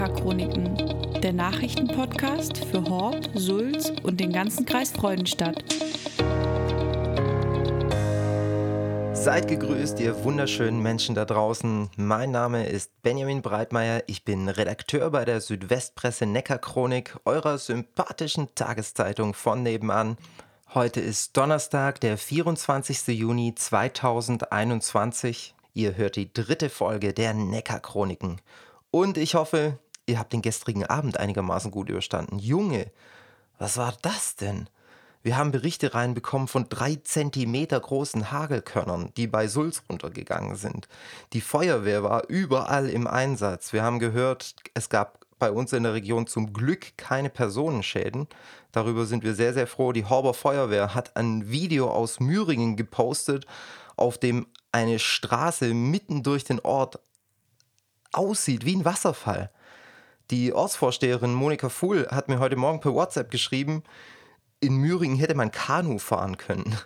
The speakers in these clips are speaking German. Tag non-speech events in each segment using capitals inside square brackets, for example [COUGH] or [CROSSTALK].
Neckarchroniken, der Nachrichtenpodcast für Hort, Sulz und den ganzen Kreis Freudenstadt. Seid gegrüßt, ihr wunderschönen Menschen da draußen. Mein Name ist Benjamin Breitmeier. Ich bin Redakteur bei der Südwestpresse Neckarchronik, eurer sympathischen Tageszeitung von nebenan. Heute ist Donnerstag, der 24. Juni 2021. Ihr hört die dritte Folge der Neckarchroniken. Und ich hoffe, ihr habt den gestrigen Abend einigermaßen gut überstanden. Junge, was war das denn? Wir haben Berichte reinbekommen von drei Zentimeter großen Hagelkörnern, die bei Sulz runtergegangen sind. Die Feuerwehr war überall im Einsatz. Wir haben gehört, es gab bei uns in der Region zum Glück keine Personenschäden. Darüber sind wir sehr, sehr froh. Die Horber Feuerwehr hat ein Video aus Müringen gepostet, auf dem eine Straße mitten durch den Ort aussieht wie ein Wasserfall. Die Ortsvorsteherin Monika Fuhl hat mir heute Morgen per WhatsApp geschrieben, in Müringen hätte man Kanu fahren können.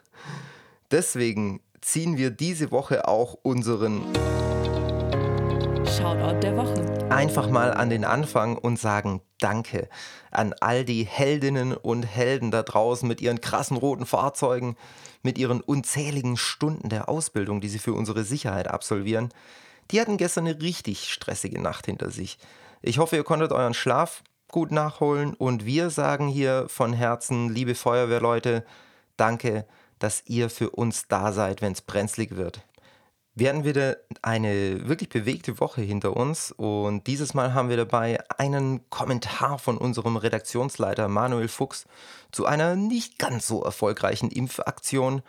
Deswegen ziehen wir diese Woche auch unseren Shoutout der Woche. Einfach mal an den Anfang und sagen Danke an all die Heldinnen und Helden da draußen mit ihren krassen roten Fahrzeugen, mit ihren unzähligen Stunden der Ausbildung, die sie für unsere Sicherheit absolvieren. Die hatten gestern eine richtig stressige Nacht hinter sich. Ich hoffe, ihr konntet euren Schlaf gut nachholen. Und wir sagen hier von Herzen, liebe Feuerwehrleute, danke, dass ihr für uns da seid, wenn es brenzlig wird. Wir hatten wieder eine wirklich bewegte Woche hinter uns. Und dieses Mal haben wir dabei einen Kommentar von unserem Redaktionsleiter Manuel Fuchs zu einer nicht ganz so erfolgreichen Impfaktion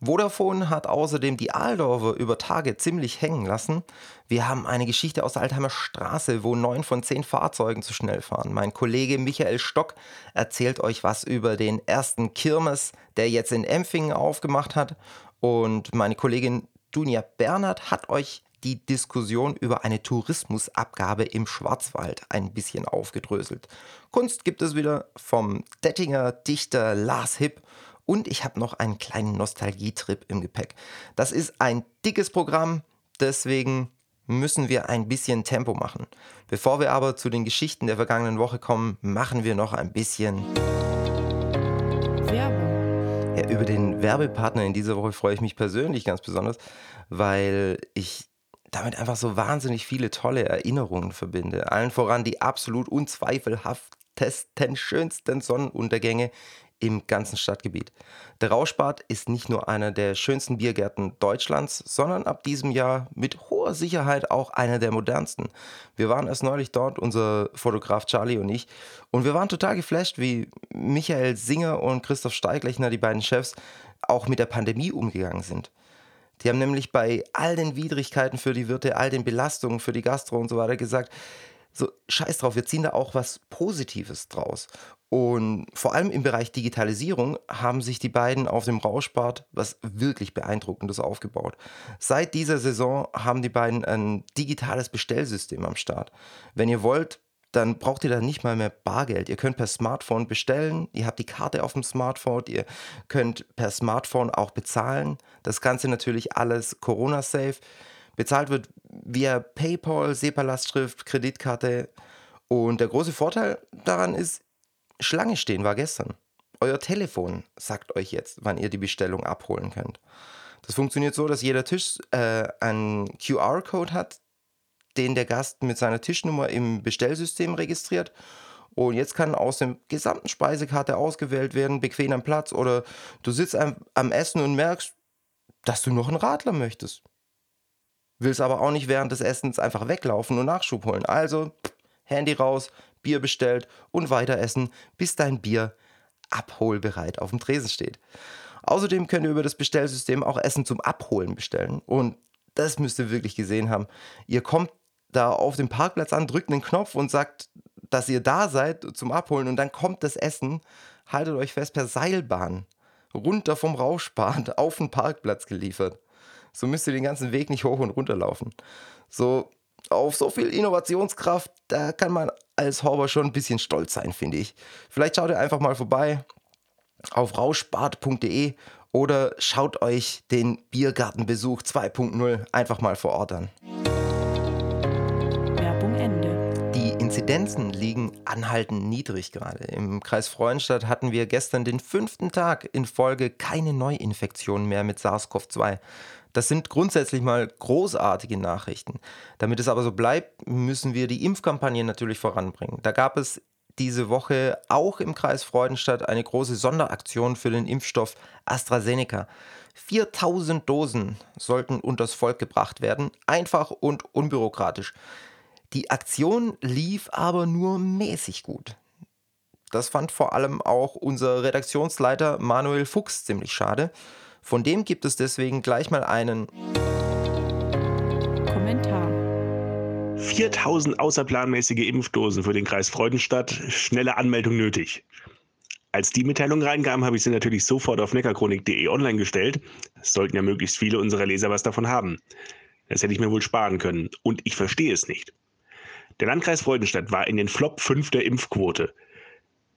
Vodafone hat außerdem die Aaldorfer über Tage ziemlich hängen lassen. Wir haben eine Geschichte aus der Altheimer Straße, wo neun von zehn Fahrzeugen zu schnell fahren. Mein Kollege Michael Stock erzählt euch was über den ersten Kirmes, der jetzt in Empfingen aufgemacht hat. Und meine Kollegin Dunja Bernhard hat euch die Diskussion über eine Tourismusabgabe im Schwarzwald ein bisschen aufgedröselt. Kunst gibt es wieder vom Dettinger Dichter Lars Hipp und ich habe noch einen kleinen Nostalgietrip im Gepäck. Das ist ein dickes Programm, deswegen müssen wir ein bisschen Tempo machen. Bevor wir aber zu den Geschichten der vergangenen Woche kommen, machen wir noch ein bisschen Werbung. Ja, über den Werbepartner in dieser Woche freue ich mich persönlich ganz besonders, weil ich damit einfach so wahnsinnig viele tolle Erinnerungen verbinde. Allen voran die absolut unzweifelhaftesten, schönsten Sonnenuntergänge im ganzen Stadtgebiet. Der Rauschbad ist nicht nur einer der schönsten Biergärten Deutschlands, sondern ab diesem Jahr mit hoher Sicherheit auch einer der modernsten. Wir waren erst neulich dort, unser Fotograf Charlie und ich, und wir waren total geflasht, wie Michael Singer und Christoph Steiglechner, die beiden Chefs, auch mit der Pandemie umgegangen sind. Die haben nämlich bei all den Widrigkeiten für die Wirte, all den Belastungen für die Gastro und so weiter gesagt, so scheiß drauf, wir ziehen da auch was Positives draus. Und vor allem im Bereich Digitalisierung haben sich die beiden auf dem Rauschbad was wirklich Beeindruckendes aufgebaut. Seit dieser Saison haben die beiden ein digitales Bestellsystem am Start. Wenn ihr wollt, dann braucht ihr da nicht mal mehr Bargeld. Ihr könnt per Smartphone bestellen, ihr habt die Karte auf dem Smartphone, ihr könnt per Smartphone auch bezahlen. Das Ganze natürlich alles Corona-safe. Bezahlt wird via PayPal, SEPA-Lastschrift, Kreditkarte. Und der große Vorteil daran ist, Schlange stehen war gestern. Euer Telefon sagt euch jetzt, wann ihr die Bestellung abholen könnt. Das funktioniert so, dass jeder Tisch äh, einen QR-Code hat, den der Gast mit seiner Tischnummer im Bestellsystem registriert. Und jetzt kann aus der gesamten Speisekarte ausgewählt werden, bequem am Platz oder du sitzt am, am Essen und merkst, dass du noch einen Radler möchtest. Willst aber auch nicht während des Essens einfach weglaufen und Nachschub holen. Also Handy raus, Bier bestellt und weiter essen, bis dein Bier abholbereit auf dem Tresen steht. Außerdem könnt ihr über das Bestellsystem auch Essen zum Abholen bestellen. Und das müsst ihr wirklich gesehen haben. Ihr kommt da auf dem Parkplatz an, drückt einen Knopf und sagt, dass ihr da seid zum Abholen und dann kommt das Essen, haltet euch fest, per Seilbahn runter vom Rauschbad [LAUGHS] auf den Parkplatz geliefert. So müsst ihr den ganzen Weg nicht hoch und runter laufen. So auf so viel Innovationskraft, da kann man als Horber schon ein bisschen stolz sein, finde ich. Vielleicht schaut ihr einfach mal vorbei auf rauschbad.de oder schaut euch den Biergartenbesuch 2.0 einfach mal vor Ort an. Inzidenzen liegen anhaltend niedrig gerade. Im Kreis Freudenstadt hatten wir gestern den fünften Tag in Folge keine Neuinfektionen mehr mit SARS-CoV-2. Das sind grundsätzlich mal großartige Nachrichten. Damit es aber so bleibt, müssen wir die Impfkampagne natürlich voranbringen. Da gab es diese Woche auch im Kreis Freudenstadt eine große Sonderaktion für den Impfstoff AstraZeneca. 4000 Dosen sollten unters Volk gebracht werden, einfach und unbürokratisch. Die Aktion lief aber nur mäßig gut. Das fand vor allem auch unser Redaktionsleiter Manuel Fuchs ziemlich schade. Von dem gibt es deswegen gleich mal einen Kommentar. 4000 außerplanmäßige Impfdosen für den Kreis Freudenstadt, schnelle Anmeldung nötig. Als die Mitteilung reinkam, habe ich sie natürlich sofort auf neckarchronik.de online gestellt. Es sollten ja möglichst viele unserer Leser was davon haben. Das hätte ich mir wohl sparen können. Und ich verstehe es nicht. Der Landkreis Freudenstadt war in den Flop 5 der Impfquote.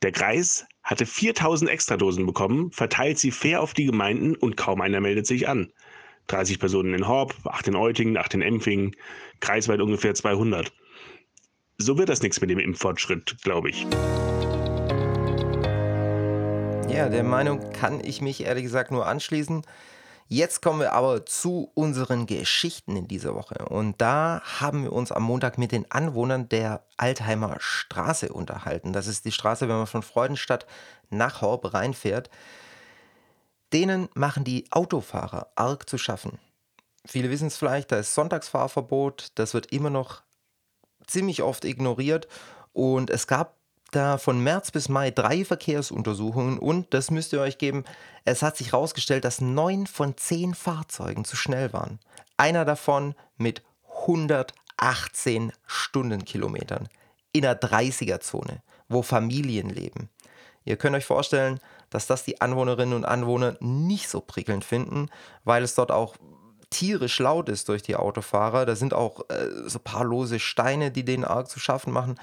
Der Kreis hatte 4000 Extradosen bekommen, verteilt sie fair auf die Gemeinden und kaum einer meldet sich an. 30 Personen in Horb, 8 in Eutingen, 8 in Empfing, kreisweit ungefähr 200. So wird das nichts mit dem Impffortschritt, glaube ich. Ja, der Meinung kann ich mich ehrlich gesagt nur anschließen. Jetzt kommen wir aber zu unseren Geschichten in dieser Woche. Und da haben wir uns am Montag mit den Anwohnern der Altheimer Straße unterhalten. Das ist die Straße, wenn man von Freudenstadt nach Horb reinfährt. Denen machen die Autofahrer arg zu schaffen. Viele wissen es vielleicht, da ist Sonntagsfahrverbot. Das wird immer noch ziemlich oft ignoriert. Und es gab da von März bis Mai drei Verkehrsuntersuchungen und, das müsst ihr euch geben, es hat sich herausgestellt, dass neun von zehn Fahrzeugen zu schnell waren. Einer davon mit 118 Stundenkilometern in einer 30er-Zone, wo Familien leben. Ihr könnt euch vorstellen, dass das die Anwohnerinnen und Anwohner nicht so prickelnd finden, weil es dort auch tierisch laut ist durch die Autofahrer. Da sind auch äh, so paar lose Steine, die denen arg zu schaffen machen.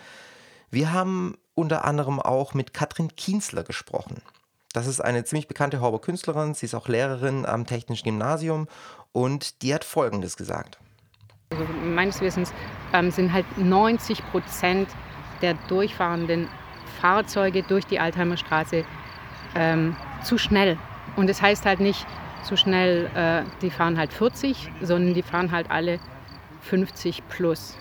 Wir haben unter anderem auch mit Katrin Kienzler gesprochen. Das ist eine ziemlich bekannte Horber Künstlerin. Sie ist auch Lehrerin am Technischen Gymnasium und die hat Folgendes gesagt. Also meines Wissens ähm, sind halt 90 Prozent der durchfahrenden Fahrzeuge durch die Altheimer Straße ähm, zu schnell. Und das heißt halt nicht zu schnell, äh, die fahren halt 40, sondern die fahren halt alle 50 plus.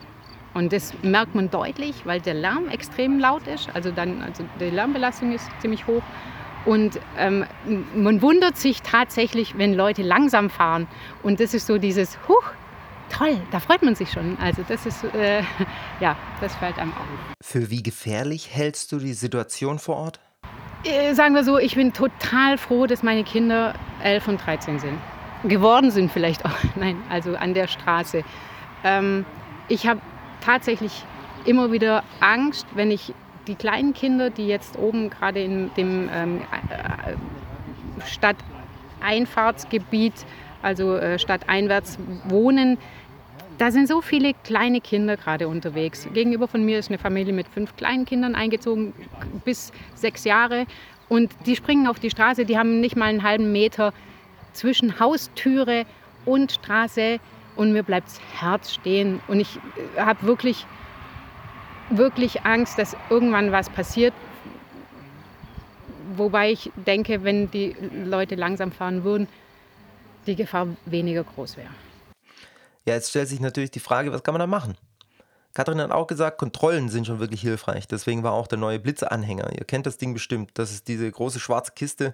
Und das merkt man deutlich, weil der Lärm extrem laut ist. Also, dann, also die Lärmbelastung ist ziemlich hoch. Und ähm, man wundert sich tatsächlich, wenn Leute langsam fahren. Und das ist so dieses, huch, toll, da freut man sich schon. Also das ist, äh, [LAUGHS] ja, das fällt einem auf. Für wie gefährlich hältst du die Situation vor Ort? Äh, sagen wir so, ich bin total froh, dass meine Kinder 11 und 13 sind. Geworden sind vielleicht auch. [LAUGHS] Nein, also an der Straße. Ähm, ich habe tatsächlich immer wieder Angst, wenn ich die kleinen Kinder, die jetzt oben gerade in dem ähm, äh, Stadteinfahrtsgebiet, also äh, stadteinwärts wohnen, da sind so viele kleine Kinder gerade unterwegs. Gegenüber von mir ist eine Familie mit fünf kleinen Kindern eingezogen, bis sechs Jahre. Und die springen auf die Straße, die haben nicht mal einen halben Meter zwischen Haustüre und Straße und mir bleibt das Herz stehen. Und ich äh, habe wirklich, wirklich Angst, dass irgendwann was passiert. Wobei ich denke, wenn die Leute langsam fahren würden, die Gefahr weniger groß wäre. Ja, jetzt stellt sich natürlich die Frage, was kann man da machen? Katrin hat auch gesagt, Kontrollen sind schon wirklich hilfreich. Deswegen war auch der neue Blitzanhänger. Ihr kennt das Ding bestimmt. Das ist diese große schwarze Kiste,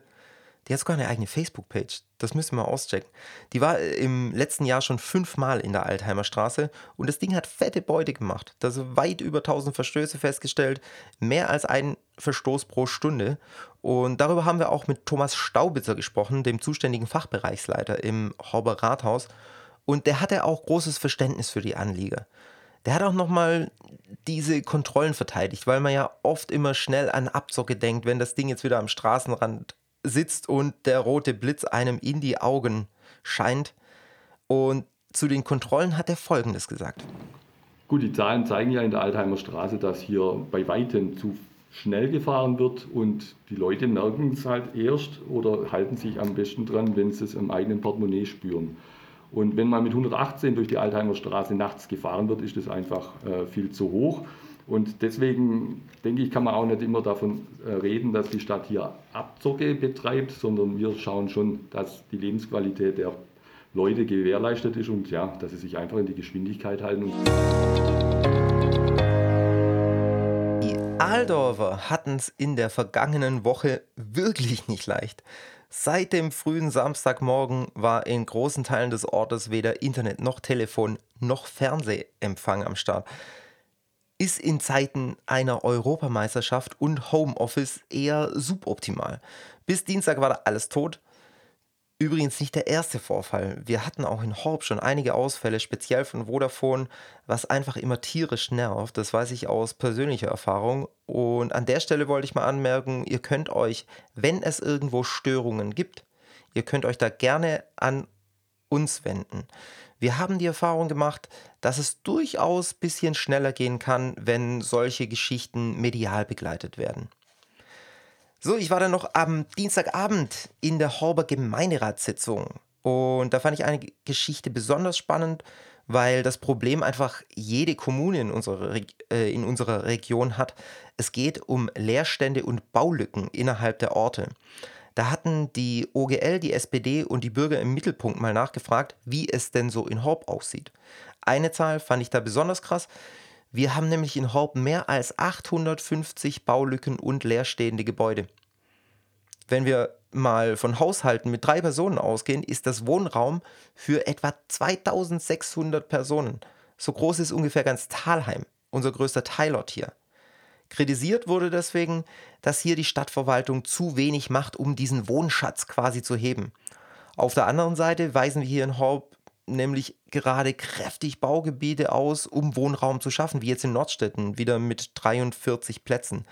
die hat sogar eine eigene Facebook-Page. Das müssen wir auschecken. Die war äh, im letzten Jahr schon fünfmal in der Altheimer Straße und das Ding hat fette Beute gemacht. Da sind weit über 1000 Verstöße festgestellt, mehr als ein Verstoß pro Stunde. Und darüber haben wir auch mit Thomas Staubitzer gesprochen, dem zuständigen Fachbereichsleiter im Horber Rathaus. Und der hatte auch großes Verständnis für die Anlieger. Der hat auch nochmal diese Kontrollen verteidigt, weil man ja oft immer schnell an Abzocke denkt, wenn das Ding jetzt wieder am Straßenrand sitzt und der rote Blitz einem in die Augen scheint. Und zu den Kontrollen hat er Folgendes gesagt. Gut, die Zahlen zeigen ja in der Altheimer Straße, dass hier bei weitem zu schnell gefahren wird und die Leute merken es halt erst oder halten sich am besten dran, wenn sie es im eigenen Portemonnaie spüren. Und wenn man mit 118 durch die Altheimer Straße nachts gefahren wird, ist das einfach äh, viel zu hoch. Und deswegen denke ich, kann man auch nicht immer davon äh, reden, dass die Stadt hier Abzocke betreibt, sondern wir schauen schon, dass die Lebensqualität der Leute gewährleistet ist und ja, dass sie sich einfach in die Geschwindigkeit halten. Die Aldorfer hatten es in der vergangenen Woche wirklich nicht leicht. Seit dem frühen Samstagmorgen war in großen Teilen des Ortes weder Internet noch Telefon noch Fernsehempfang am Start. Ist in Zeiten einer Europameisterschaft und Homeoffice eher suboptimal. Bis Dienstag war da alles tot. Übrigens nicht der erste Vorfall. Wir hatten auch in Horb schon einige Ausfälle, speziell von Vodafone, was einfach immer tierisch nervt. Das weiß ich aus persönlicher Erfahrung. Und an der Stelle wollte ich mal anmerken, ihr könnt euch, wenn es irgendwo Störungen gibt, ihr könnt euch da gerne an uns wenden. Wir haben die Erfahrung gemacht, dass es durchaus ein bisschen schneller gehen kann, wenn solche Geschichten medial begleitet werden. So, ich war dann noch am Dienstagabend in der Horber Gemeinderatssitzung und da fand ich eine Geschichte besonders spannend, weil das Problem einfach jede Kommune in unserer, äh, in unserer Region hat. Es geht um Leerstände und Baulücken innerhalb der Orte. Da hatten die OGL, die SPD und die Bürger im Mittelpunkt mal nachgefragt, wie es denn so in Horb aussieht. Eine Zahl fand ich da besonders krass. Wir haben nämlich in Horb mehr als 850 Baulücken und leerstehende Gebäude. Wenn wir mal von Haushalten mit drei Personen ausgehen, ist das Wohnraum für etwa 2600 Personen. So groß ist ungefähr ganz Talheim, unser größter Teilort hier. Kritisiert wurde deswegen, dass hier die Stadtverwaltung zu wenig macht, um diesen Wohnschatz quasi zu heben. Auf der anderen Seite weisen wir hier in Horb nämlich gerade kräftig Baugebiete aus, um Wohnraum zu schaffen, wie jetzt in Nordstetten, wieder mit 43 Plätzen.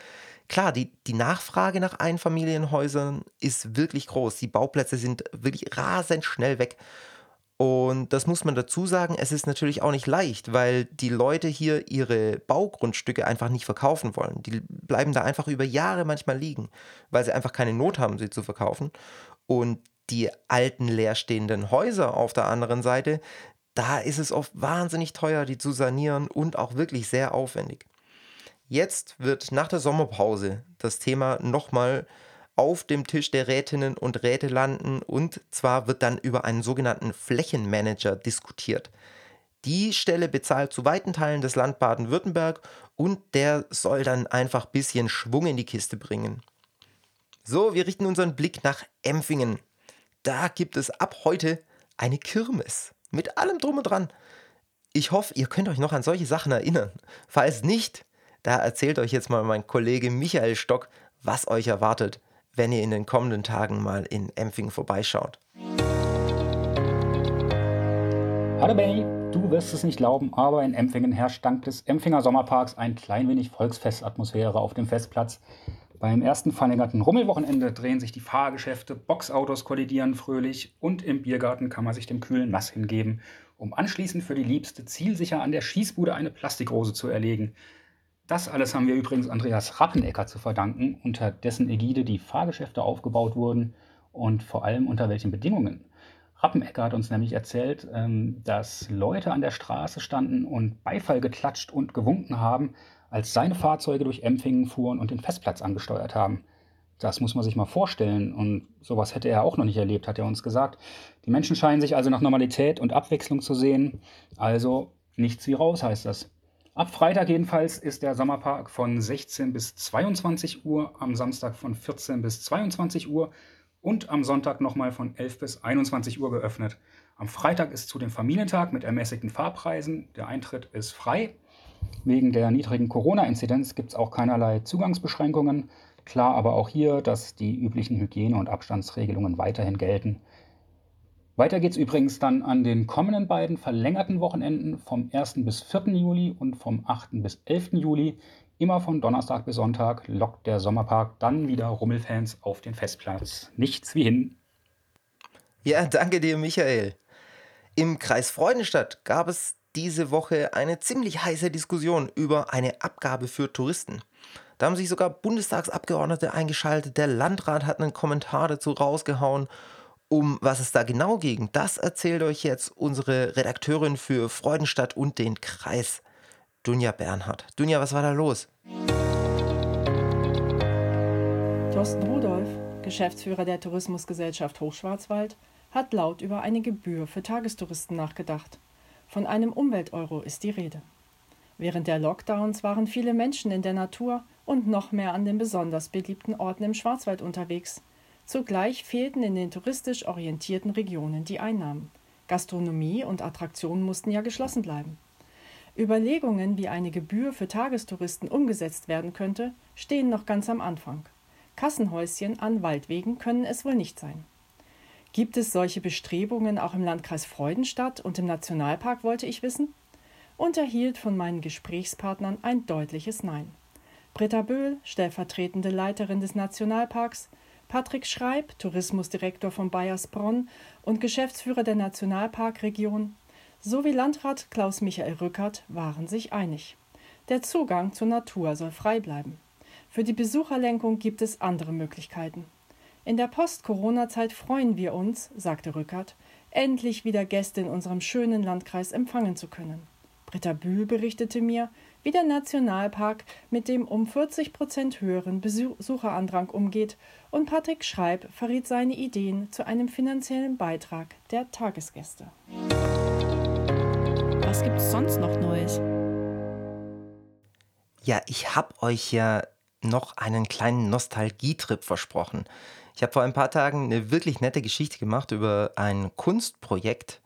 Klar, die, die Nachfrage nach Einfamilienhäusern ist wirklich groß. Die Bauplätze sind wirklich rasend schnell weg. Und das muss man dazu sagen, es ist natürlich auch nicht leicht, weil die Leute hier ihre Baugrundstücke einfach nicht verkaufen wollen. Die bleiben da einfach über Jahre manchmal liegen, weil sie einfach keine Not haben, sie zu verkaufen. Und die alten leerstehenden Häuser auf der anderen Seite, da ist es oft wahnsinnig teuer, die zu sanieren und auch wirklich sehr aufwendig. Jetzt wird nach der Sommerpause das Thema nochmal auf dem Tisch der Rätinnen und Räte landen und zwar wird dann über einen sogenannten Flächenmanager diskutiert. Die Stelle bezahlt zu weiten Teilen des Land Baden-Württemberg und der soll dann einfach ein bisschen Schwung in die Kiste bringen. So, wir richten unseren Blick nach Empfingen. Da gibt es ab heute eine Kirmes mit allem drum und dran. Ich hoffe, ihr könnt euch noch an solche Sachen erinnern. Falls nicht, da erzählt euch jetzt mal mein Kollege Michael Stock, was euch erwartet, wenn ihr in den kommenden Tagen mal in Empfingen vorbeischaut. Hallo Benny, du wirst es nicht glauben, aber in Empfingen herrscht dank des Empfinger Sommerparks ein klein wenig Volksfestatmosphäre auf dem Festplatz. Beim ersten verlängerten Rummelwochenende drehen sich die Fahrgeschäfte, Boxautos kollidieren fröhlich und im Biergarten kann man sich dem kühlen Nass hingeben, um anschließend für die Liebste zielsicher an der Schießbude eine Plastikrose zu erlegen. Das alles haben wir übrigens Andreas Rappenecker zu verdanken, unter dessen Ägide die Fahrgeschäfte aufgebaut wurden und vor allem unter welchen Bedingungen. Rappenecker hat uns nämlich erzählt, ähm, dass Leute an der Straße standen und Beifall geklatscht und gewunken haben, als seine Fahrzeuge durch Empfingen fuhren und den Festplatz angesteuert haben. Das muss man sich mal vorstellen und sowas hätte er auch noch nicht erlebt, hat er uns gesagt. Die Menschen scheinen sich also nach Normalität und Abwechslung zu sehen. Also nichts wie raus heißt das. Ab Freitag jedenfalls ist der Sommerpark von 16 bis 22 Uhr, am Samstag von 14 bis 22 Uhr und am Sonntag nochmal von 11 bis 21 Uhr geöffnet. Am Freitag ist zu dem Familientag mit ermäßigten Fahrpreisen. Der Eintritt ist frei. Wegen der niedrigen Corona-Inzidenz gibt es auch keinerlei Zugangsbeschränkungen. Klar aber auch hier, dass die üblichen Hygiene- und Abstandsregelungen weiterhin gelten. Weiter geht es übrigens dann an den kommenden beiden verlängerten Wochenenden vom 1. bis 4. Juli und vom 8. bis 11. Juli. Immer von Donnerstag bis Sonntag lockt der Sommerpark dann wieder Rummelfans auf den Festplatz. Nichts wie hin. Ja, danke dir, Michael. Im Kreis Freudenstadt gab es diese Woche eine ziemlich heiße Diskussion über eine Abgabe für Touristen. Da haben sich sogar Bundestagsabgeordnete eingeschaltet, der Landrat hat einen Kommentar dazu rausgehauen. Um was es da genau ging, das erzählt euch jetzt unsere Redakteurin für Freudenstadt und den Kreis. Dunja Bernhard. Dunja, was war da los? Thorsten Rudolph, Geschäftsführer der Tourismusgesellschaft Hochschwarzwald, hat laut über eine Gebühr für Tagestouristen nachgedacht. Von einem Umwelteuro ist die Rede. Während der Lockdowns waren viele Menschen in der Natur und noch mehr an den besonders beliebten Orten im Schwarzwald unterwegs. Zugleich fehlten in den touristisch orientierten Regionen die Einnahmen. Gastronomie und Attraktionen mussten ja geschlossen bleiben. Überlegungen, wie eine Gebühr für Tagestouristen umgesetzt werden könnte, stehen noch ganz am Anfang. Kassenhäuschen an Waldwegen können es wohl nicht sein. Gibt es solche Bestrebungen auch im Landkreis Freudenstadt und im Nationalpark, wollte ich wissen? und erhielt von meinen Gesprächspartnern ein deutliches Nein. Britta Böhl, stellvertretende Leiterin des Nationalparks, Patrick Schreib, Tourismusdirektor von Bayersbronn und Geschäftsführer der Nationalparkregion, sowie Landrat Klaus Michael Rückert waren sich einig. Der Zugang zur Natur soll frei bleiben. Für die Besucherlenkung gibt es andere Möglichkeiten. In der Post-Corona-Zeit freuen wir uns, sagte Rückert, endlich wieder Gäste in unserem schönen Landkreis empfangen zu können. Britta Bühl berichtete mir, wie der Nationalpark mit dem um 40 Prozent höheren Besucherandrang umgeht und Patrick Schreib verriet seine Ideen zu einem finanziellen Beitrag der Tagesgäste. Was gibt es sonst noch Neues? Ja, ich habe euch ja noch einen kleinen Nostalgietrip versprochen. Ich habe vor ein paar Tagen eine wirklich nette Geschichte gemacht über ein Kunstprojekt,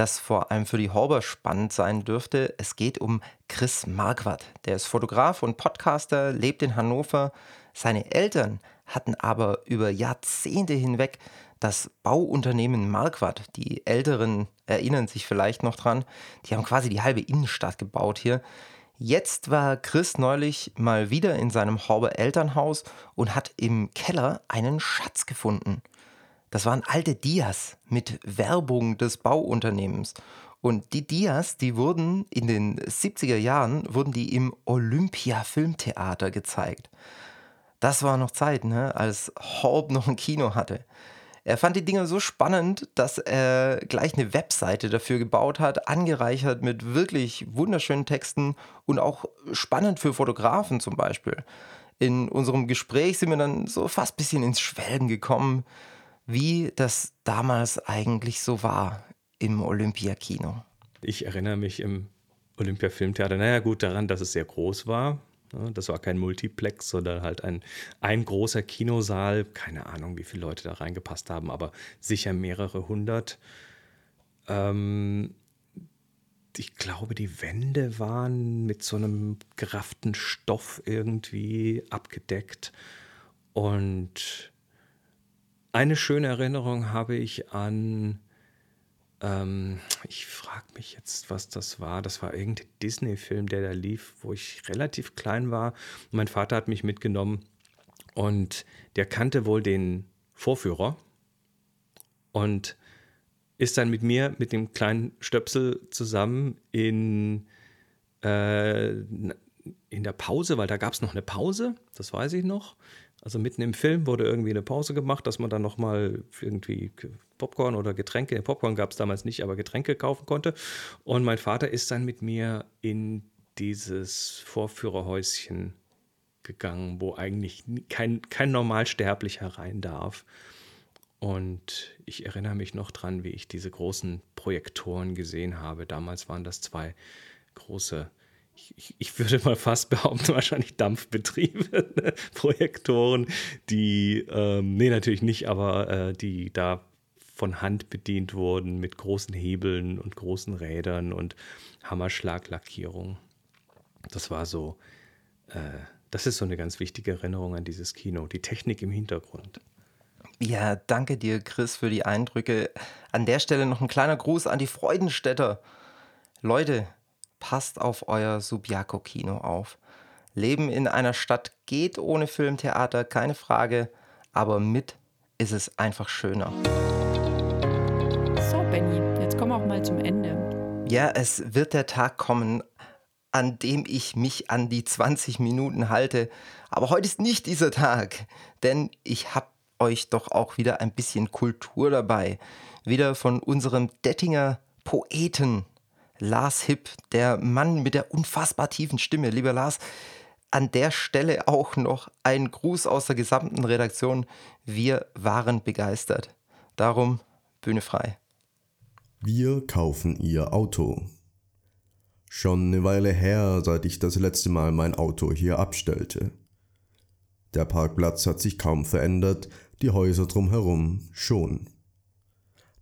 das vor allem für die Horber spannend sein dürfte. Es geht um Chris Marquardt. Der ist Fotograf und Podcaster, lebt in Hannover. Seine Eltern hatten aber über Jahrzehnte hinweg das Bauunternehmen Marquardt, die Älteren erinnern sich vielleicht noch dran, die haben quasi die halbe Innenstadt gebaut hier. Jetzt war Chris neulich mal wieder in seinem Horber Elternhaus und hat im Keller einen Schatz gefunden. Das waren alte Dias mit Werbung des Bauunternehmens. Und die Dias, die wurden in den 70er Jahren, wurden die im Olympia Filmtheater gezeigt. Das war noch Zeit, ne, als Horb noch ein Kino hatte. Er fand die Dinge so spannend, dass er gleich eine Webseite dafür gebaut hat, angereichert mit wirklich wunderschönen Texten und auch spannend für Fotografen zum Beispiel. In unserem Gespräch sind wir dann so fast ein bisschen ins Schwelgen gekommen, wie das damals eigentlich so war im Olympiakino. Ich erinnere mich im Olympia-Filmtheater, naja gut, daran, dass es sehr groß war. Das war kein Multiplex, sondern halt ein, ein großer Kinosaal. Keine Ahnung, wie viele Leute da reingepasst haben, aber sicher mehrere hundert. Ähm, ich glaube, die Wände waren mit so einem gerafften Stoff irgendwie abgedeckt. Und eine schöne Erinnerung habe ich an, ähm, ich frage mich jetzt, was das war. Das war irgendein Disney-Film, der da lief, wo ich relativ klein war. mein Vater hat mich mitgenommen und der kannte wohl den Vorführer und ist dann mit mir, mit dem kleinen Stöpsel zusammen in, äh, in der Pause, weil da gab es noch eine Pause, das weiß ich noch. Also mitten im Film wurde irgendwie eine Pause gemacht, dass man dann nochmal irgendwie Popcorn oder Getränke, Popcorn gab es damals nicht, aber Getränke kaufen konnte. Und mein Vater ist dann mit mir in dieses Vorführerhäuschen gegangen, wo eigentlich kein, kein Normalsterblicher rein darf. Und ich erinnere mich noch dran, wie ich diese großen Projektoren gesehen habe. Damals waren das zwei große ich, ich, würde mal fast behaupten, [LAUGHS] wahrscheinlich Dampfbetriebe, Projektoren, die, ähm, nee, natürlich nicht, aber äh, die da von Hand bedient wurden mit großen Hebeln und großen Rädern und Hammerschlaglackierung. Das war so, äh, das ist so eine ganz wichtige Erinnerung an dieses Kino, die Technik im Hintergrund. Ja, danke dir, Chris, für die Eindrücke. An der Stelle noch ein kleiner Gruß an die Freudenstädter. Leute, passt auf euer Subiaco-Kino auf. Leben in einer Stadt geht ohne Filmtheater, keine Frage, aber mit ist es einfach schöner. So, Benny, jetzt kommen wir auch mal zum Ende. Ja, es wird der Tag kommen, an dem ich mich an die 20 Minuten halte. Aber heute ist nicht dieser Tag, denn ich habe euch doch auch wieder ein bisschen Kultur dabei. Wieder von unserem Dettinger Poeten Lars Hipp, der Mann mit der unfassbar tiefen Stimme. Lieber Lars, an der Stelle auch noch ein Gruß aus der gesamten Redaktion. Wir waren begeistert. Darum Bühne frei. Wir kaufen Ihr Auto. Schon eine Weile her, seit ich das letzte Mal mein Auto hier abstellte. Der Parkplatz hat sich kaum verändert, die Häuser drumherum schon.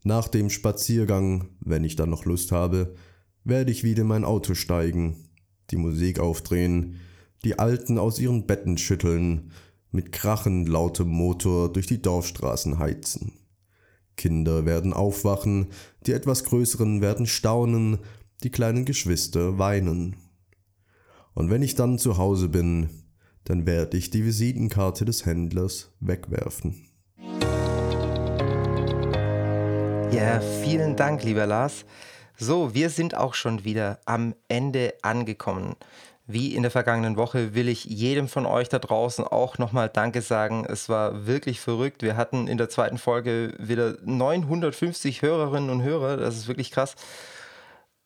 Nach dem Spaziergang, wenn ich dann noch Lust habe, werde ich wieder in mein Auto steigen, die Musik aufdrehen, die Alten aus ihren Betten schütteln, mit krachend lautem Motor durch die Dorfstraßen heizen. Kinder werden aufwachen, die etwas Größeren werden staunen, die kleinen Geschwister weinen. Und wenn ich dann zu Hause bin, dann werde ich die Visitenkarte des Händlers wegwerfen. Ja, vielen Dank, lieber Lars. So, wir sind auch schon wieder am Ende angekommen. Wie in der vergangenen Woche will ich jedem von euch da draußen auch nochmal Danke sagen. Es war wirklich verrückt. Wir hatten in der zweiten Folge wieder 950 Hörerinnen und Hörer. Das ist wirklich krass.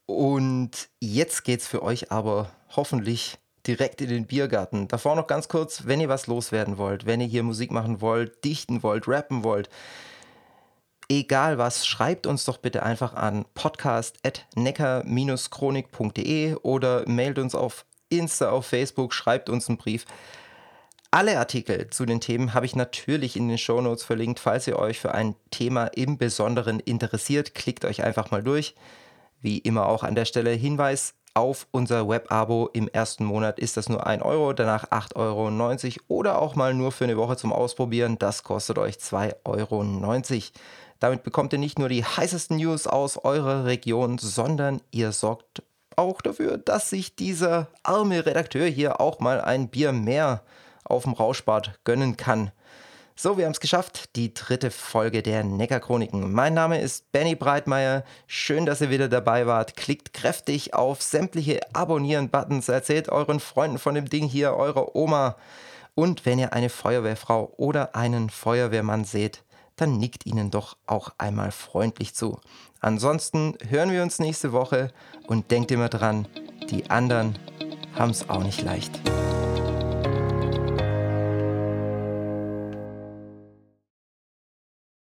Und jetzt geht's für euch aber hoffentlich direkt in den Biergarten. Davor noch ganz kurz, wenn ihr was loswerden wollt, wenn ihr hier Musik machen wollt, dichten wollt, rappen wollt, egal was, schreibt uns doch bitte einfach an podcast.necker-chronik.de oder mailt uns auf Insta, auf Facebook, schreibt uns einen Brief. Alle Artikel zu den Themen habe ich natürlich in den Shownotes verlinkt. Falls ihr euch für ein Thema im Besonderen interessiert, klickt euch einfach mal durch. Wie immer auch an der Stelle Hinweis auf unser Web-Abo. Im ersten Monat ist das nur 1 Euro, danach 8,90 Euro oder auch mal nur für eine Woche zum Ausprobieren. Das kostet euch 2,90 Euro. Damit bekommt ihr nicht nur die heißesten News aus eurer Region, sondern ihr sorgt auch dafür, dass sich dieser arme Redakteur hier auch mal ein Bier mehr auf dem Rauschbad gönnen kann. So, wir haben es geschafft, die dritte Folge der Neckarchroniken. Mein Name ist Benny Breitmeier. Schön, dass ihr wieder dabei wart. Klickt kräftig auf sämtliche Abonnieren-Buttons, erzählt euren Freunden von dem Ding hier, eurer Oma. Und wenn ihr eine Feuerwehrfrau oder einen Feuerwehrmann seht, dann nickt ihnen doch auch einmal freundlich zu. Ansonsten hören wir uns nächste Woche und denkt immer dran, die anderen haben es auch nicht leicht.